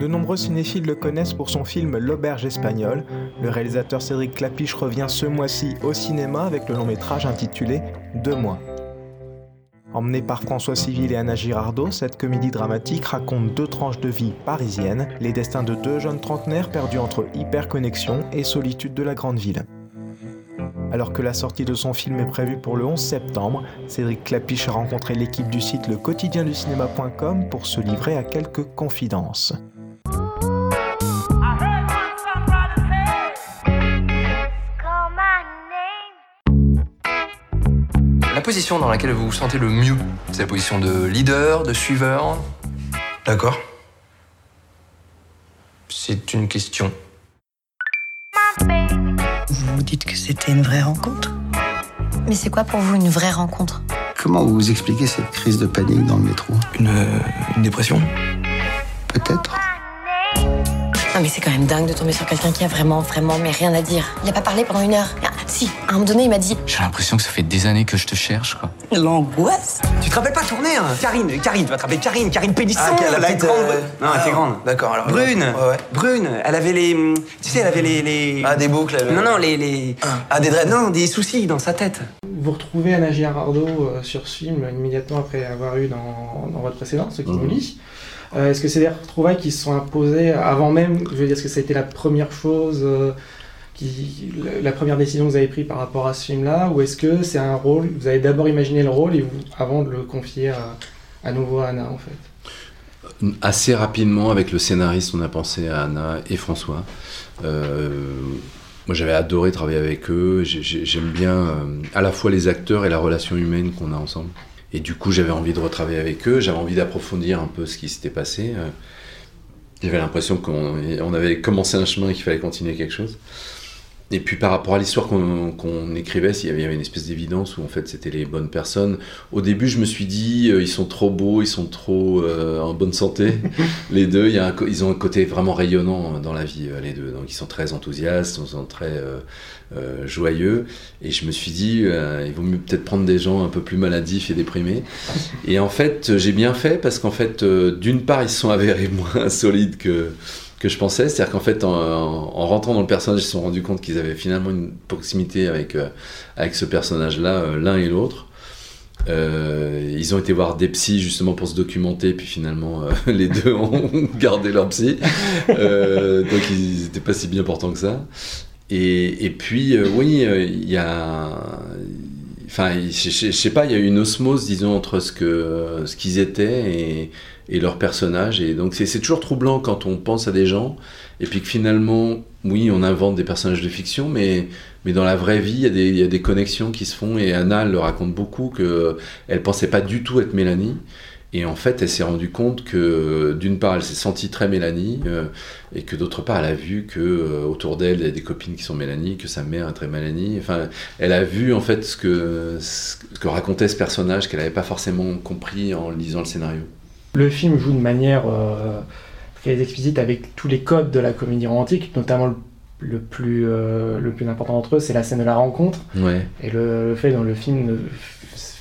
De nombreux cinéphiles le connaissent pour son film L'Auberge espagnole. Le réalisateur Cédric Clapiche revient ce mois-ci au cinéma avec le long métrage intitulé Deux mois. Emmenée par François Civil et Anna Girardot, cette comédie dramatique raconte deux tranches de vie parisiennes, les destins de deux jeunes trentenaires perdus entre hyperconnexion et solitude de la grande ville. Alors que la sortie de son film est prévue pour le 11 septembre, Cédric Clapiche a rencontré l'équipe du site lequotidienducinéma.com pour se livrer à quelques confidences. Position dans laquelle vous vous sentez le mieux, c'est la position de leader, de suiveur D'accord. C'est une question. Vous vous dites que c'était une vraie rencontre? Mais c'est quoi pour vous une vraie rencontre? Comment vous vous expliquez cette crise de panique dans le métro? Une, euh, une dépression? Peut-être. Non mais c'est quand même dingue de tomber sur quelqu'un qui a vraiment, vraiment, mais rien à dire. Il a pas parlé pendant une heure. Ah, si, à un moment donné, il m'a dit J'ai l'impression que ça fait des années que je te cherche, quoi. L'angoisse Tu te rappelles pas tourner hein Karine, Karine, tu vas te rappeler Karine, Karine Pélisson, Ah, la petite, grande. euh, Non, elle était ah, grande. d'accord, alors, Brune, ouais, ouais. Brune, elle avait les. Tu sais, elle avait les. les... Ah, des boucles. elle- Non, non, les. les... Ah, des dreads. Non, des soucis dans sa tête. Vous retrouvez Anna Girardot euh, sur ce film immédiatement après avoir eu dans, dans votre précédent, ce qui nous lie. Euh, est-ce que c'est des retrouvailles qui se sont imposées avant même Je veux dire, est-ce que ça a été la première chose, euh, la, première décision que vous avez prise par rapport à ce film-là Ou est-ce que c'est un rôle, vous avez d'abord imaginé le rôle et avant de le confier à, nouveau à Anna en fait? Assez rapidement, avec le scénariste, on a pensé à Anna et François. Euh, moi, j'avais adoré travailler avec eux. J'ai- j'ai- J'aime bien euh, à la fois les acteurs et la relation humaine qu'on a ensemble. Et du coup, j'avais envie de retravailler avec eux. J'avais envie d'approfondir un peu ce qui s'était passé. Euh, J'avais l'impression qu'on on avait commencé un chemin et qu'il fallait continuer quelque chose. Et puis par rapport à l'histoire qu'on écrivait, il y, avait, une espèce d'évidence où en fait c'était les bonnes personnes. Au début, je me suis dit, euh, ils sont trop beaux, ils sont trop euh, en bonne santé. les deux, il y a un co- ils ont un côté vraiment rayonnant dans la vie, euh, les deux. Donc ils sont très enthousiastes, ils sont très joyeux. Et je me suis dit, il vaut mieux peut-être prendre des gens un peu plus maladifs et déprimés. Et en fait, j'ai bien fait parce qu'en fait, d'une part, ils se sont avérés moins solides que que je pensais. C'est-à-dire qu'en fait, en, en- en rentrant dans le personnage, ils se sont rendus compte qu'ils avaient finalement une proximité avec, euh, avec ce personnage-là, euh, l'un et l'autre. Euh, ils ont été voir des psys justement pour se documenter, puis finalement les deux ont gardé leur psy. Donc ils n'étaient pas si bien portants que ça. Et, et puis oui, il y a. Enfin, je, sais pas, il y a eu une osmose, disons, entre ce que ce qu'ils étaient et, et leur personnage. Et donc c'est toujours troublant quand on pense à des gens et puis que finalement, oui, on invente des personnages de fiction, mais, mais dans la vraie vie, il y, a des, y a des connexions qui se font. Et Anna le raconte beaucoup que elle pensait pas du tout être Mélanie. Et en fait, elle s'est rendue compte que d'une part, elle s'est sentie très Mélanie, euh, et que d'autre part, elle a vu que euh, autour d'elle, il y a des copines qui sont Mélanie, que sa mère est très Mélanie. Enfin, elle a vu en fait ce que, ce que racontait ce personnage qu'elle n'avait pas forcément compris en lisant le scénario. Le film joue de manière euh, très explicite avec tous les codes de la comédie romantique, notamment le, le plus, euh, le plus important d'entre eux, c'est la scène de la rencontre. Ouais, Et le, le fait dont le film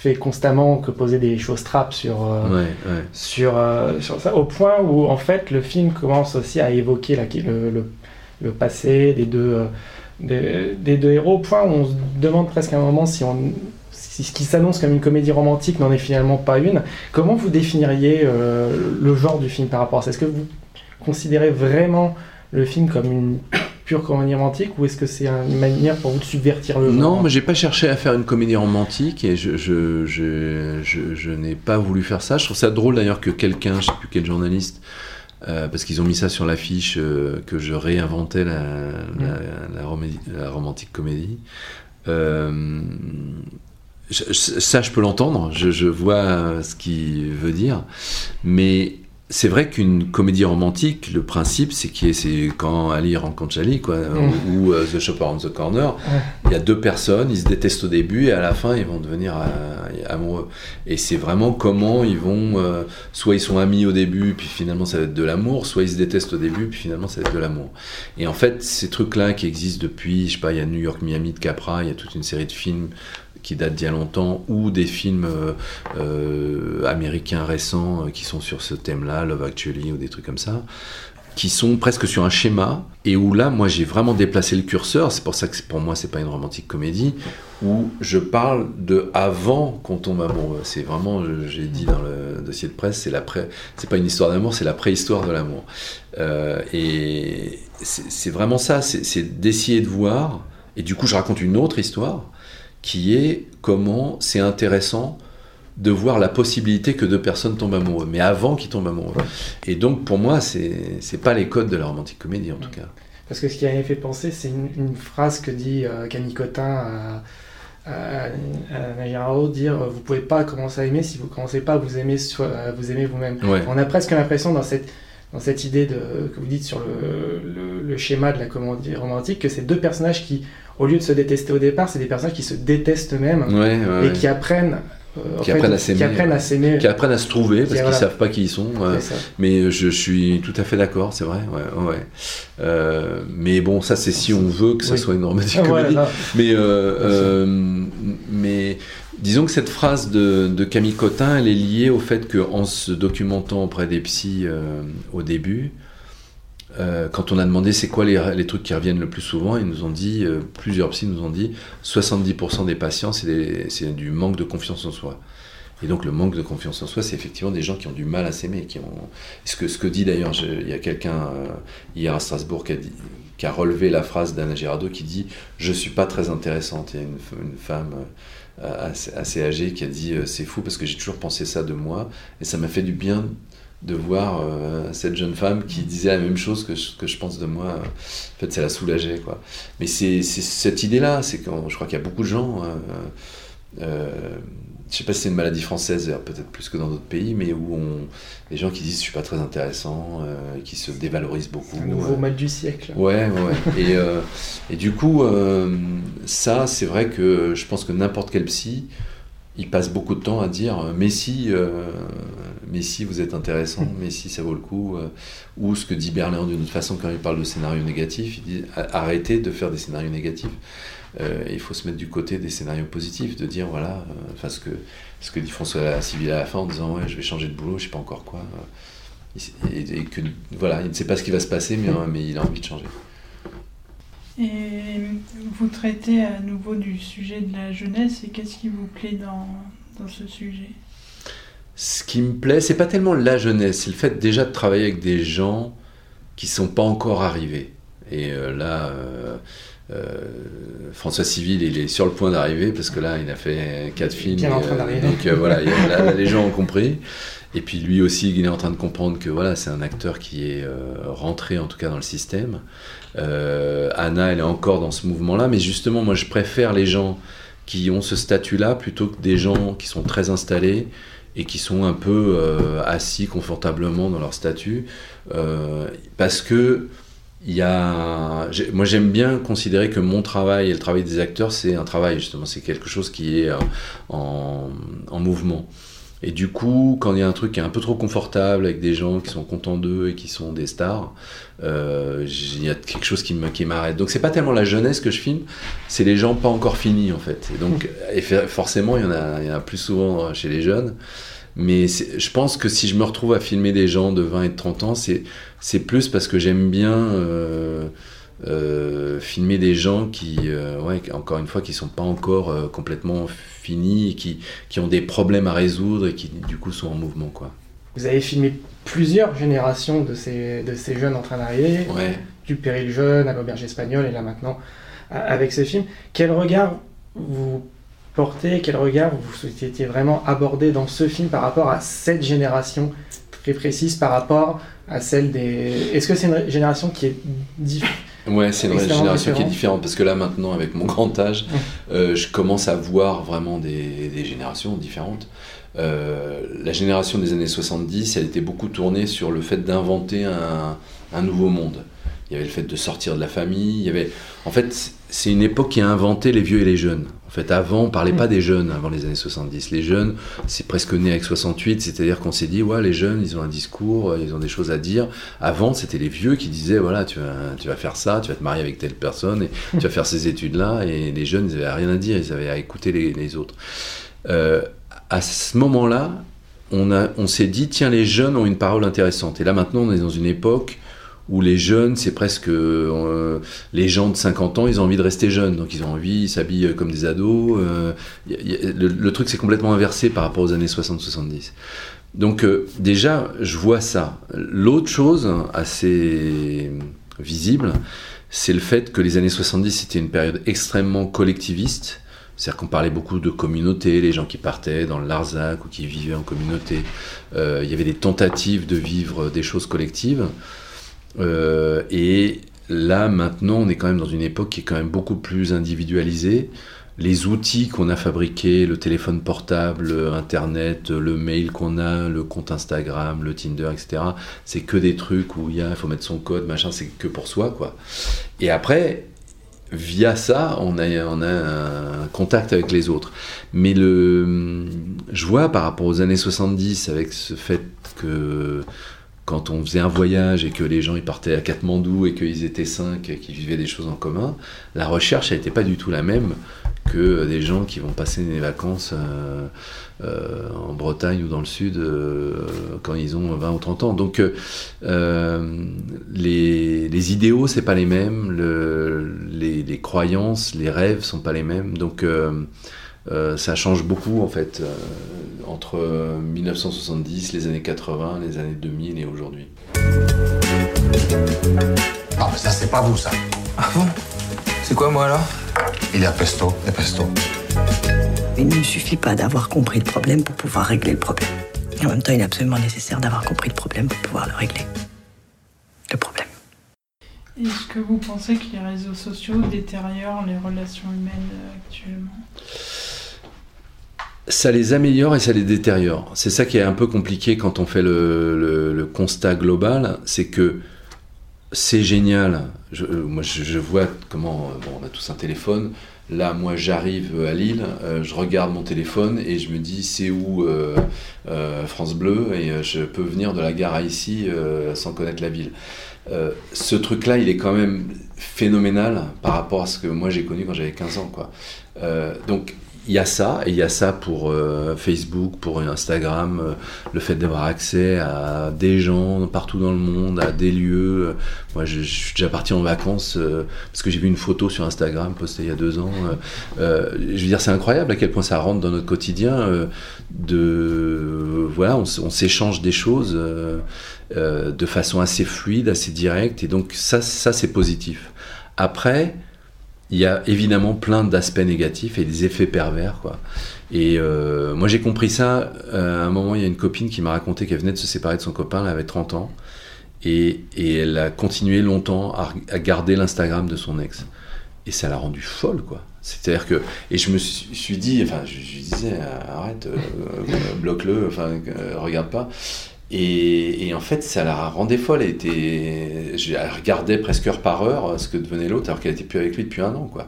fait constamment que poser des choses trappes sur, euh, ouais, ouais. sur, euh, sur ça, au point où en fait le film commence aussi à évoquer la- le, le- le passé des deux, euh, des, des deux héros, au point où on se demande presque à un moment si, on, si ce qui s'annonce comme une comédie romantique n'en est finalement pas une. Comment vous définiriez le genre du film par rapport à ça? Est-ce que vous considérez vraiment le film comme une pure comédie romantique ou est-ce que c'est une manière pour vous de subvertir le genre Non, mais j'ai pas cherché à faire une comédie romantique et je, je, je, je, je n'ai pas voulu faire ça. Je trouve ça drôle d'ailleurs que quelqu'un, je sais plus quel journaliste, euh, parce qu'ils ont mis ça sur l'affiche, euh, que je réinventais la, la, la, romédie- la romantique comédie. Euh, je- ça, je peux l'entendre, je, je vois ce qu'il veut dire, mais c'est vrai qu'une comédie romantique, le principe, c'est qui est, c'est quand Ali rencontre Charlie, quoi, ou euh, The Shopper on the Corner. Il y a deux personnes, ils se détestent au début et à la fin, ils vont devenir euh, amoureux. Et c'est vraiment comment ils vont, euh, soit ils sont amis au début, puis finalement ça va être de l'amour, soit ils se détestent au début, puis finalement ça va être de l'amour. Et en fait, ces trucs-là qui existent depuis, je sais pas, il y a New York, Miami de Capra, il y a toute une série de films qui datent d'il y a longtemps, ou des films euh, euh, américains récents euh, qui sont sur ce thème-là, Love Actually ou des trucs comme ça, qui sont presque sur un schéma et où là, moi, j'ai vraiment déplacé le curseur. C'est pour ça que pour moi, c'est pas une romantique comédie où je parle de avant qu'on tombe amoureux. C'est vraiment, j'ai dit dans le dossier de presse, c'est la c'est pas une histoire d'amour, c'est la préhistoire de l'amour. Et c'est vraiment ça, c'est d'essayer de voir. Et du coup, je raconte une autre histoire qui est comment c'est intéressant de voir la possibilité que deux personnes tombent amoureux, mais avant qu'ils tombent amoureux. Et donc, pour moi, c'est pas les codes de la romantique comédie, en tout cas. Parce que ce qui m'avait fait penser, c'est une, phrase que dit euh, Camille Cotin à, à, dire euh, vous pouvez pas commencer à aimer si vous commencez pas à vous aimer, vous aimer vous-même. On a presque l'impression dans cette dans cette idée de, que vous dites sur le, le, schéma de la comédie romantique que c'est deux personnages qui, au lieu de se détester au départ, c'est des personnages qui se détestent eux-mêmes et qui apprennent euh, qui, apprennent à s'aimer, qui apprennent à se trouver parce qu'ils ne savent pas qui ils sont. mais je, suis tout à fait d'accord, c'est vrai. Ouais, euh, mais bon, ça c'est si on veut que ça soit une romantique comédie. mais, euh, mais disons que cette phrase de, Camille Cotin, elle est liée au fait qu'en se documentant auprès des psys au début, euh, quand on a demandé c'est quoi les, trucs qui reviennent le plus souvent, ils nous ont dit, euh, plusieurs psy nous ont dit, 70% des patients, c'est du manque de confiance en soi. Et donc le manque de confiance en soi, c'est effectivement des gens qui ont du mal à s'aimer. Ont... ce, que, ce que dit d'ailleurs, il y a quelqu'un euh, hier à Strasbourg qui a, relevé la phrase d'Anna Girardot qui dit « Je suis pas très intéressante ». Il y a une, femme assez, âgée qui a dit « C'est fou parce que j'ai toujours pensé ça de moi et ça m'a fait du bien de voir euh, cette jeune femme qui disait la même chose que je, que je pense de moi. En fait, ça la soulageait. Quoi. Mais c'est cette idée-là, c'est quand je crois qu'il y a beaucoup de gens. Euh, euh, je sais pas si c'est une maladie française, peut-être plus que dans d'autres pays, mais où on, les gens qui disent je suis pas très intéressant, qui se dévalorisent beaucoup. Un nouveau mal du siècle. Ouais, ouais. et, et, du coup, ça, c'est vrai que je pense que n'importe quel psy, il passe beaucoup de temps à dire euh, mais si, euh, mais si vous êtes intéressant, mais si ça vaut le coup. Euh, ou ce que dit Berlin d'une autre façon quand il parle de scénario négatif, il dit arrêtez de faire des scénarios négatifs. il faut se mettre du côté des scénarios positifs, de dire voilà, enfin ce que, ce que dit François Civil à la fin en disant ouais je vais changer de boulot, je sais pas encore quoi. Et, que voilà, il ne sait pas ce qui va se passer, mais, mais il a envie de changer. Et vous traitez à nouveau du sujet de la jeunesse et qu'est-ce qui vous plaît dans, dans ce sujet? Ce qui me plaît, c'est pas tellement la jeunesse, c'est le fait déjà de travailler avec des gens qui sont pas encore arrivés. Et euh, là, euh, euh, François Civil, il est sur le point d'arriver parce que là, il a fait quatre films. Bien en train d'arriver. Donc voilà, les gens ont compris. Et puis lui aussi, il est en train de comprendre que voilà, c'est un acteur qui est rentré en tout cas dans le système. Euh, Anna, elle est encore dans ce mouvement-là, mais justement, moi, je préfère les gens qui ont ce statut-là plutôt que des gens qui sont très installés et qui sont un peu euh, assis confortablement dans leur statut, euh, parce que il y a, moi j'aime bien considérer que mon travail et le travail des acteurs c'est un travail justement, c'est quelque chose qui est en mouvement. Et du coup, quand il y a un truc qui est un peu trop confortable avec des gens qui sont contents d'eux et qui sont des stars, euh, il y a quelque chose qui m'arrête. Donc c'est pas tellement la jeunesse que je filme, c'est les gens pas encore finis en fait. Et donc et forcément, il y, en a, il y en a plus souvent chez les jeunes. Mais je pense que si je me retrouve à filmer des gens de 20 et de 30 ans, c'est plus parce que j'aime bien euh, euh, filmer des gens qui, ouais, encore une fois, qui sont pas encore complètement finis, qui, qui ont des problèmes à résoudre et qui du coup sont en mouvement. Quoi. Vous avez filmé plusieurs générations de ces, de ces jeunes en train d'arriver, du péril jeune à l'auberge espagnole et là maintenant avec ce film. Quel regard vous portez, quel regard vous souhaitiez vraiment aborder dans ce film par rapport à cette génération très précise, par rapport à celle des... Est-ce que c'est une génération qui est différente Ouais, c'est une génération qui est différente parce que là maintenant, avec mon grand âge, euh, je commence à voir vraiment des, des générations différentes. Euh, la génération des années 70, elle était beaucoup tournée sur le fait d'inventer un, un, nouveau monde. Il y avait le fait de sortir de la famille. Il y avait, en fait, c'est une époque qui a inventé les vieux et les jeunes. En fait, avant, on parlait pas des jeunes avant les années 70. Les jeunes, c'est presque né avec 68, c'est-à-dire qu'on s'est dit, ouais, les jeunes, ils ont un discours, ils ont des choses à dire. Avant, c'était les vieux qui disaient, voilà, tu vas, tu vas faire ça, tu vas te marier avec telle personne, et tu vas faire ces études-là. Et les jeunes, ils avaient rien à dire, ils avaient à écouter les, les autres. Euh, à ce moment-là, on, a, on s'est dit, tiens, les jeunes ont une parole intéressante. Et là, maintenant, on est dans une époque où les jeunes, c'est presque euh, les gens de 50 ans, ils ont envie de rester jeunes, donc ils ont envie, ils s'habillent comme des ados. euh, le, truc, c'est complètement inversé par rapport aux années 60-70. Donc euh, déjà, je vois ça. L'autre chose assez visible, c'est le fait que les années 70, c'était une période extrêmement collectiviste. C'est-à-dire qu'on parlait beaucoup de communauté, les gens qui partaient dans le Larzac ou qui vivaient en communauté. Il y avait des tentatives de vivre des choses collectives. Euh, et là, maintenant, on est quand même dans une époque qui est quand même beaucoup plus individualisée. Les outils qu'on a fabriqués, le téléphone portable, Internet, le mail qu'on a, le compte Instagram, le Tinder, etc., c'est que des trucs où il y a, faut mettre son code, machin, c'est que pour soi, quoi. Et après, via ça, on a, on a un contact avec les autres. Mais le, je vois par rapport aux années 70, avec ce fait que quand on faisait un voyage et que les gens ils partaient à Katmandou et qu'ils étaient cinq et qu'ils vivaient des choses en commun, la recherche n'était pas du tout la même que des gens qui vont passer des vacances euh, euh, en Bretagne ou dans le sud euh, quand ils ont 20 ou 30 ans. Donc les, les idéaux, c'est pas les mêmes, le- les, les croyances, les rêves sont pas les mêmes. Donc ça change beaucoup en fait euh, entre 1970, les années 80, les années 2000 et aujourd'hui. Ah, mais ça, c'est pas vous, ça. Ah bon? C'est quoi moi alors? Il est à pesto, et pesto. Il ne suffit pas d'avoir compris le problème pour pouvoir régler le problème. Et en même temps, il est absolument nécessaire d'avoir compris le problème pour pouvoir le régler. Le problème. Est-ce que vous pensez que les réseaux sociaux détériorent les relations humaines euh, actuellement? Ça les améliore et ça les détériore. C'est ça qui est un peu compliqué quand on fait le, constat global, c'est que c'est génial. Euh, moi, je, vois comment euh, bon, on a tous un téléphone. Là, moi, j'arrive à Lille, euh, je regarde mon téléphone et je me dis c'est où euh, euh, France Bleu et euh, je peux venir de la gare à ici euh, sans connaître la ville. Euh, ce truc-là, il est quand même phénoménal par rapport à ce que moi j'ai connu quand j'avais 15 ans. Quoi. Euh, donc il y a ça, et il y a ça pour euh, Facebook, pour Instagram, euh, le fait d'avoir accès à des gens partout dans le monde, à des lieux. Moi, je, suis déjà parti en vacances euh, parce que j'ai vu une photo sur Instagram postée il y a deux ans. Je veux dire, c'est incroyable à quel point ça rentre dans notre quotidien. de voilà, on, on s'échange des choses de façon assez fluide, assez directe, et donc ça, ça c'est positif. Après, il y a évidemment plein d'aspects négatifs et des effets pervers, quoi. Et euh, moi, j'ai compris ça. euh, à un moment, il y a une copine qui m'a raconté qu'elle venait de se séparer de son copain, elle avait 30 ans, et, et elle a continué longtemps à, garder l'Instagram de son ex. Et ça l'a rendue folle, quoi. C'est-à-dire que. Et je me suis, dit, enfin, je, je disais, arrête, euh, bloque-le, enfin, regarde pas. Et, en fait, ça la rendait folle. Elle, était, elle regardait presque heure par heure ce que devenait l'autre, alors qu'elle était plus avec lui depuis un an, quoi.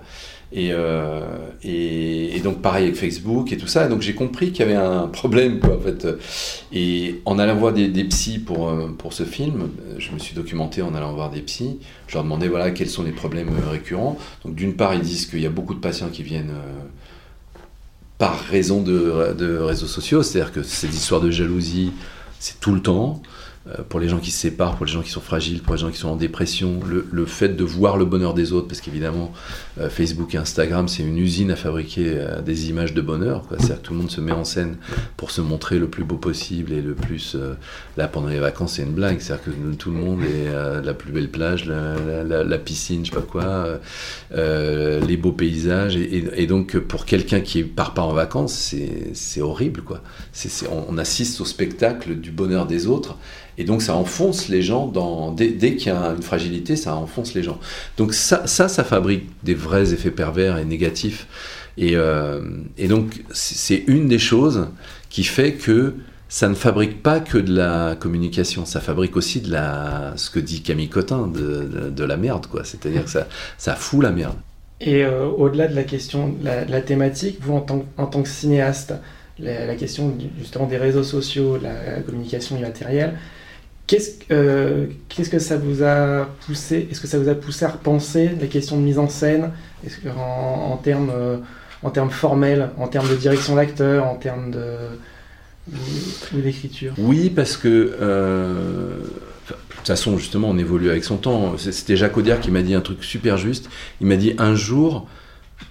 Et, euh, et, donc pareil avec Facebook et tout ça. Et donc j'ai compris qu'il y avait un problème, quoi, en. Et en allant voir des, psys pour, euh, pour ce film, je me suis documenté en allant voir des psys. Je leur demandais voilà quels sont les problèmes récurrents. Donc d'une part, ils disent qu'il y a beaucoup de patients qui viennent euh, par raison de, de réseaux sociaux, c'est-à-dire que ces histoires de jalousie, c'est tout le temps. Euh, pour les gens qui se séparent, pour les gens qui sont fragiles, pour les gens qui sont en dépression, le, fait de voir le bonheur des autres, parce qu'évidemment, euh, Facebook et Instagram, c'est une usine à fabriquer euh, des images de bonheur. C'est-à-dire que tout le monde se met en scène pour se montrer le plus beau possible et le plus. là, pendant les vacances, c'est une blague. C'est-à-dire que tout le monde est la plus belle plage, la, piscine, je sais pas quoi, les beaux paysages. Et, donc, pour quelqu'un qui part pas en vacances, c'est horrible, on assiste au spectacle du bonheur des autres. Et donc ça enfonce les gens dans... Dès, dès qu'il y a une fragilité, ça enfonce les gens. Donc ça, ça, fabrique des vrais effets pervers et négatifs. Et, euh, et donc c'est une des choses qui fait que ça ne fabrique pas que de la communication, ça fabrique aussi de la, ce que dit Camille Cotin, de, de, la merde, quoi. C'est-à-dire que ça, ça fout la merde. Et euh, au-delà de la question, la, la thématique, vous en tant, en tant que cinéaste, la, question justement des réseaux sociaux, la, la communication immatérielle, euh, qu'est-ce que ça vous a poussé? Est-ce que ça vous a poussé à repenser la question de mise en scène? En, termes euh, en termes formels, en termes de direction d'acteur, en termes de d'écriture Oui, parce que euh, enfin, toute façon, justement, on évolue avec son temps. C'était Jacques Audiard qui m'a dit un truc super juste. Il m'a dit un jour,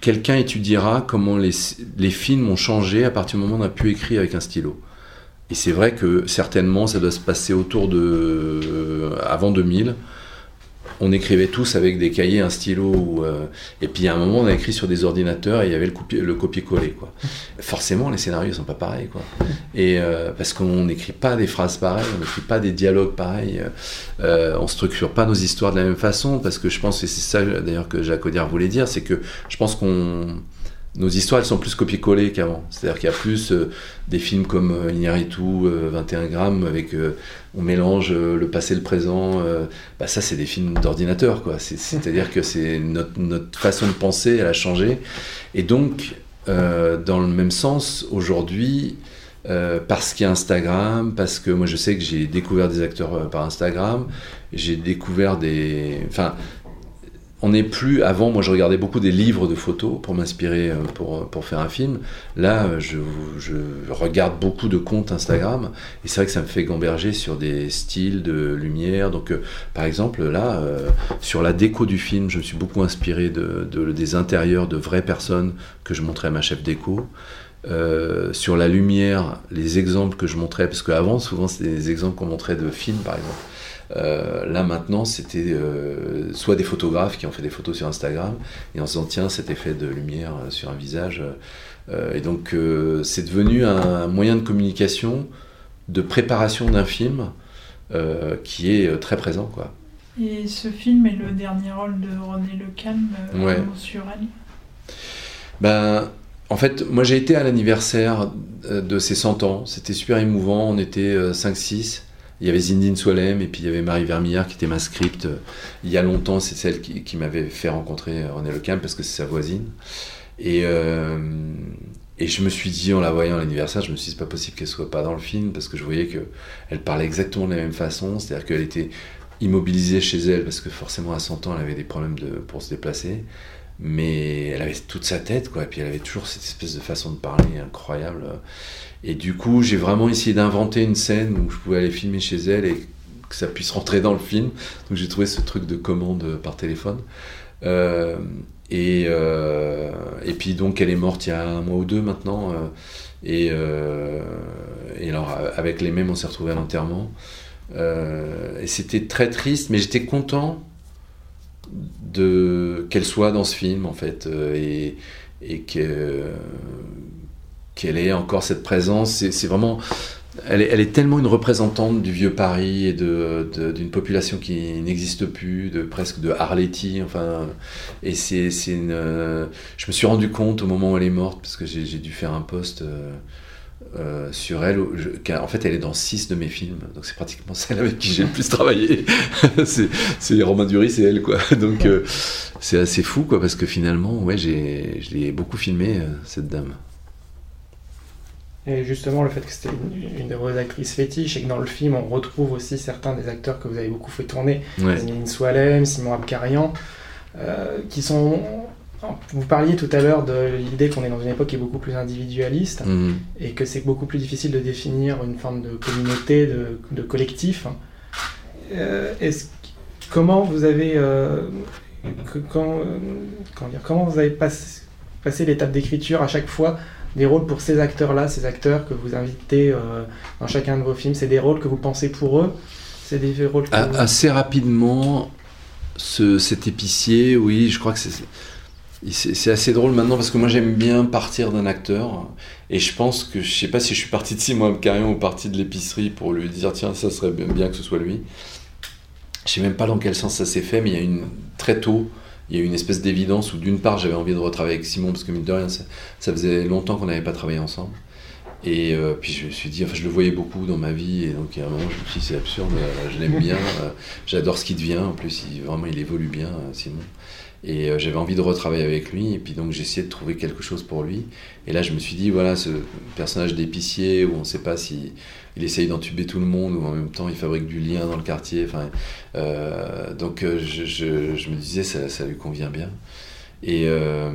quelqu'un étudiera comment les, les films ont changé à partir du moment où on a pu écrire avec un stylo. Et c'est vrai que certainement, ça doit se passer autour de. euh, avant 2000 on écrivait tous avec des cahiers, un stylo, ou, euh, et puis à un moment on a écrit sur des ordinateurs et il y avait le, copier- le copier-coller. Forcément, les scénarios sont pas pareils, quoi. Et euh, parce qu'on n'écrit pas des phrases pareilles, on n'écrit pas des dialogues pareils, on structure pas nos histoires de la même façon, parce que je pense que c'est ça d'ailleurs que Jacques Audiard voulait dire, c'est que je pense qu'on nos histoires elles sont plus copier-coller qu'avant. C'est-à-dire qu'il y a plus euh, des films comme euh, Iñárritu, euh, 21 grammes, avec euh, on mélange euh, le passé et le présent. bah ça, c'est des films d'ordinateur, quoi. C'est- C'est-à-dire que c'est notre, façon de penser, a changé. Et donc, dans le même sens, aujourd'hui, parce qu'il y a Instagram, parce que moi je sais que j'ai découvert des acteurs par Instagram, j'ai découvert des. Enfin, on n'est plus. Avant, moi je regardais beaucoup des livres de photos pour m'inspirer euh, pour, pour faire un film. Là, euh, je, regarde beaucoup de comptes Instagram et c'est vrai que ça me fait gamberger sur des styles de lumière. Donc, euh, par exemple, là, euh, sur la déco du film, je me suis beaucoup inspiré de, de- des intérieurs de vraies personnes que je montrais à ma chef déco. Euh, sur la lumière, les exemples que je montrais, parce qu'avant, souvent, c'était des exemples qu'on montrait de films, par exemple. Euh, là maintenant, c'était euh, soit des photographes qui ont fait des photos sur Instagram et en se disant tiens cet effet de lumière euh, sur un visage. Euh, et donc c'est devenu un moyen de communication, de préparation d'un film qui est très présent quoi. Et ce film est le dernier rôle de René Le Calme, Ouais. sur elle. Ben, en fait, moi j'ai été à l'anniversaire de ses 100 ans. C'était super émouvant. On était euh, 5-6. Il y avait Zindine Soilem et puis il y avait Marie Vermillard qui était ma script. euh, Il y a longtemps, c'est celle qui, m'avait fait rencontrer euh, René Lecam parce que c'est sa voisine. Et, euh, et je me suis dit, en la voyant à l'anniversaire, je me suis dit, c'est pas possible qu'elle soit pas dans le film parce que je voyais qu'elle parlait exactement de la même façon. C'est-à-dire qu'elle était immobilisée chez elle parce que forcément à 100 ans, elle avait des problèmes de, pour se déplacer mais elle avait toute sa tête, quoi. Et puis elle avait toujours cette espèce de façon de parler incroyable. Et du coup, j'ai vraiment essayé d'inventer une scène où je pouvais aller filmer chez elle et que ça puisse rentrer dans le film. Donc j'ai trouvé ce truc de commande par téléphone. Euh, et, euh, et puis donc elle est morte il y a un mois ou deux maintenant. euh, et, euh, et alors avec les mêmes, on s'est retrouvés à l'enterrement. Euh, et c'était très triste, mais j'étais content de qu'elle soit dans ce film en fait euh, et, et que qu'elle ait encore cette présence c'est vraiment elle est, elle est tellement une représentante du vieux Paris et de de- d'une population qui n'existe plus de presque de Arletty enfin et c'est une je me suis rendu compte au moment où elle est morte parce que j'ai dû faire un post euh, euh, sur elle, je- en fait elle est dans six de mes films, donc c'est pratiquement celle avec qui j'ai le plus travaillé. c'est Romain Duris, c'est elle quoi. Donc euh, c'est assez fou quoi, parce que finalement, ouais, j'ai, je l'ai beaucoup filmé cette dame. Et justement, le fait que c'était une, une de vos actrices fétiches et que dans le film, on retrouve aussi certains des acteurs que vous avez beaucoup fait tourner, Ouais. Soilem, Simon Abkarian, euh, qui sont... Vous parliez tout à l'heure de l'idée qu'on est dans une époque qui est beaucoup plus individualiste Mhm. et que c'est beaucoup plus difficile de définir une forme de communauté, de, de collectif. Euh, est-ce- comment vous avez... euh, que- quand- comment, vous avez passé, passé l'étape d'écriture à chaque fois des rôles pour ces acteurs-là, ces acteurs que vous invitez euh, dans chacun de vos films C'est des rôles que vous pensez pour eux? C'est des rôles que A- vous- assez rapidement, ce, cet épicier, oui, je crois que c'est. Assez drôle maintenant parce que moi j'aime bien partir d'un acteur et je pense que je sais pas si je suis parti de Simon Abkarian ou parti de l'épicerie pour lui dire tiens ça serait bien bien que ce soit lui. Je sais même pas dans quel sens ça s'est fait mais il y a une très tôt il y a eu une espèce d'évidence où d'une part j'avais envie de retravailler avec Simon parce que mine de rien ça, ça faisait longtemps qu'on n'avait pas travaillé ensemble. Et euh, puis je me suis dit enfin je le voyais beaucoup dans ma vie et donc à un moment je me suis dit c'est absurde euh, je l'aime bien euh, j'adore ce qu'il devient en plus il, vraiment il évolue bien Simon. Et j'avais envie de retravailler avec lui et puis donc j'ai essayé de trouver quelque chose pour lui. Et là je me suis dit voilà ce personnage d'épicier où on ne sait pas si il essaye d'entuber tout le monde ou en même temps il fabrique du lien dans le quartier enfin euh, donc euh, je, me disais ça, lui convient bien et euh,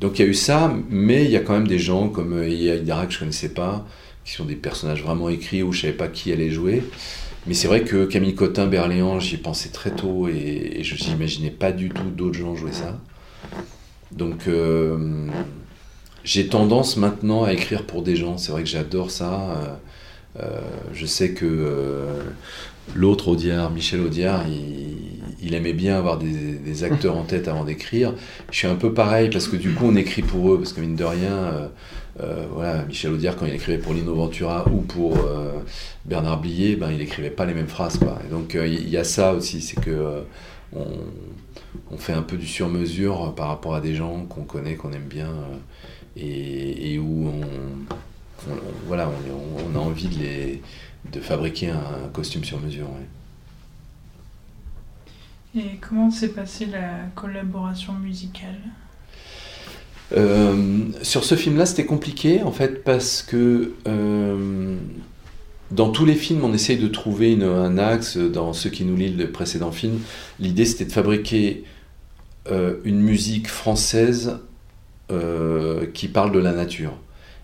donc il y a eu ça mais il y a quand même des gens comme Eya Hidara que je connaissais pas qui sont des personnages vraiment écrits où je savais pas qui allait jouer. Mais c'est vrai que Camille Cotin, Berléand, j'y pensais très tôt et, je n'imaginais pas du tout d'autres gens jouer ça. Donc j'ai tendance maintenant à écrire pour des gens. C'est vrai que j'adore ça. Euh, je sais que l'autre Audiard, Michel Audiard, il, aimait bien avoir des, acteurs en tête avant d'écrire. Je suis un peu pareil parce que du coup on écrit pour eux parce que mine de rien euh, voilà, Michel Audiard, quand il écrivait pour Lino Ventura ou pour euh, Bernard Blier, ben, il n'écrivait pas les mêmes phrases. Et donc euh, il y, a ça aussi, c'est que on, fait un peu du sur-mesure par rapport à des gens qu'on connaît, qu'on aime bien, et, où on, voilà, on, a envie de, les, de fabriquer un, costume sur mesure. Et comment s'est passée la collaboration musicale? Euh, sur ce film-là, c'était compliqué en fait parce que euh, dans tous les films, on essaye de trouver un axe. Dans ceux qui nous lient le précédent film, l'idée c'était de fabriquer euh, une musique française qui parle de la nature.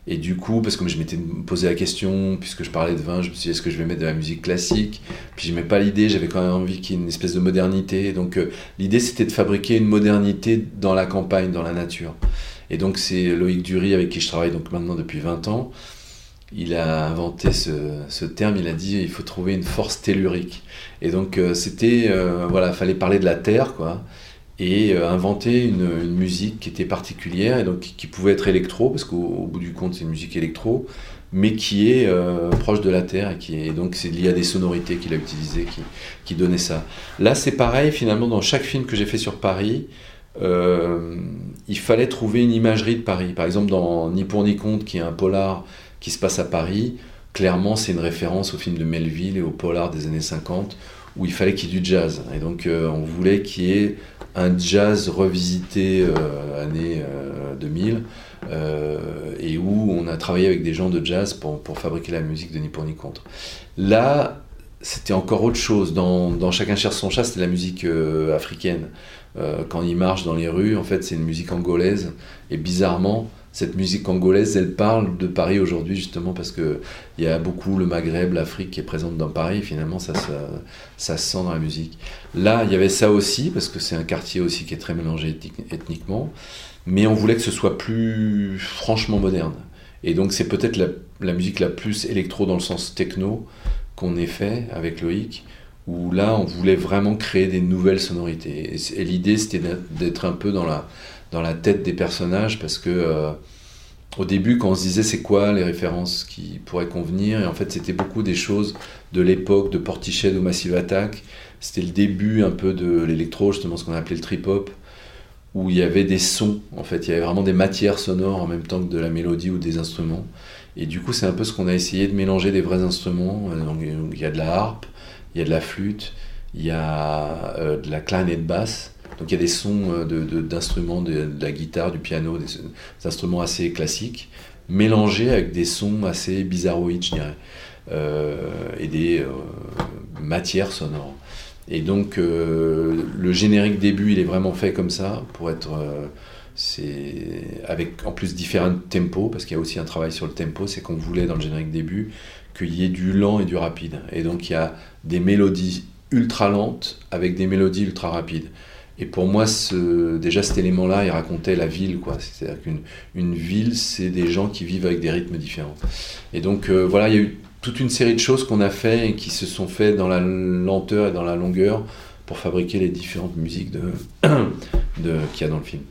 Et du coup, parce que je m'étais posé la question, puisque je parlais de vin, je me suis dit est-ce que je vais mettre de la musique classique? Puis je n'aimais pas l'idée, j'avais quand même envie qu'il y ait une espèce de modernité. Donc l'idée c'était de fabriquer une modernité dans la campagne, dans la nature. Et donc c'est Loïc Dury avec qui je travaille donc maintenant depuis 20 ans. Il a inventé ce, terme, il a dit il faut trouver une force tellurique. Et donc euh, c'était, euh, voilà, fallait parler de la terre, quoi, et euh, inventer une, musique qui était particulière, et donc qui pouvait être électro, parce qu'au bout du compte c'est une musique électro, mais qui est proche de la terre, et, donc c'est lié à des sonorités qu'il a utilisées qui, qui donnaient ça. Là c'est pareil, finalement, dans chaque film que j'ai fait sur Paris, euh, il fallait trouver une imagerie de Paris. Par exemple, dans Ni pour ni contre, qui est un polar qui se passe à Paris, clairement, c'est une référence au film de Melville et au polar des années 50, où il fallait qu'il y ait du jazz. Et donc, euh, on voulait qu'il y ait un jazz revisité euh, année 2000, et où on a travaillé avec des gens de jazz pour, fabriquer la musique de Ni pour ni contre. Là, c'était encore autre chose. Dans, Chacun cherche son chat, c'était la musique africaine. Euh, quand il marche dans les rues, en fait, c'est une musique angolaise. Et bizarrement, cette musique angolaise, elle parle de Paris aujourd'hui, justement, parce qu'il y a beaucoup le Maghreb, l'Afrique qui est présente dans Paris. finalement, ça, ça, se sent dans la musique. Là, il y avait ça aussi, parce que c'est un quartier aussi qui est très mélangé ethniquement. Mais on voulait que ce soit plus franchement moderne. Et donc, c'est peut-être la musique la plus électro dans le sens techno qu'on ait fait avec Loïc où là, on voulait vraiment créer des nouvelles sonorités. Et, l'idée, c'était d'être un peu dans la, dans la tête des personnages, parce que euh, au début, quand on se disait c'est quoi les références qui pourraient convenir, et en fait, c'était beaucoup des choses de l'époque de Portichet, ou Massive Attack. C'était le début un peu de l'électro, justement ce qu'on appelait le trip-hop, où il y avait des sons, en fait, il y avait vraiment des matières sonores en même temps que de la mélodie ou des instruments. Et du coup, c'est un peu ce qu'on a essayé de mélanger des vrais instruments. Donc, il y a de la harpe, il y a de la flûte, il y a euh, de la clarinette basse. Donc il y a des sons euh, d'instruments, de, la guitare, du piano, des, instruments assez classiques, mélangés avec des sons assez bizarroïdes, je dirais, euh, et des matières sonores. Et donc le générique début, il est vraiment fait comme ça, pour être... avec en plus différents tempos, parce qu'il y a aussi un travail sur le tempo, c'est qu'on voulait dans le générique début qu'il y ait du lent et du rapide. Et donc il y a des mélodies ultra lentes avec des mélodies ultra rapides. Et pour moi, ce, déjà cet élément-là, il racontait la ville. quoi. C'est-à-dire qu'une une ville, c'est des gens qui vivent avec des rythmes différents. Et donc euh, voilà, il y a eu toute une série de choses qu'on a fait et qui se sont faites dans la lenteur et dans la longueur pour fabriquer les différentes musiques de, de, qu'il y a dans le film.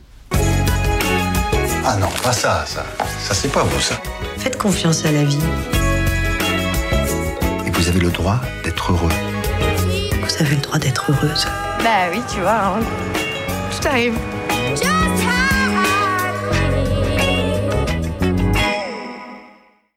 Ah non, pas ça, ça. Ça, c'est pas vous, ça. Faites confiance à la vie. Vous avez le droit d'être heureux. Vous avez le droit d'être heureuse. Bah oui, tu vois, hein. arrive.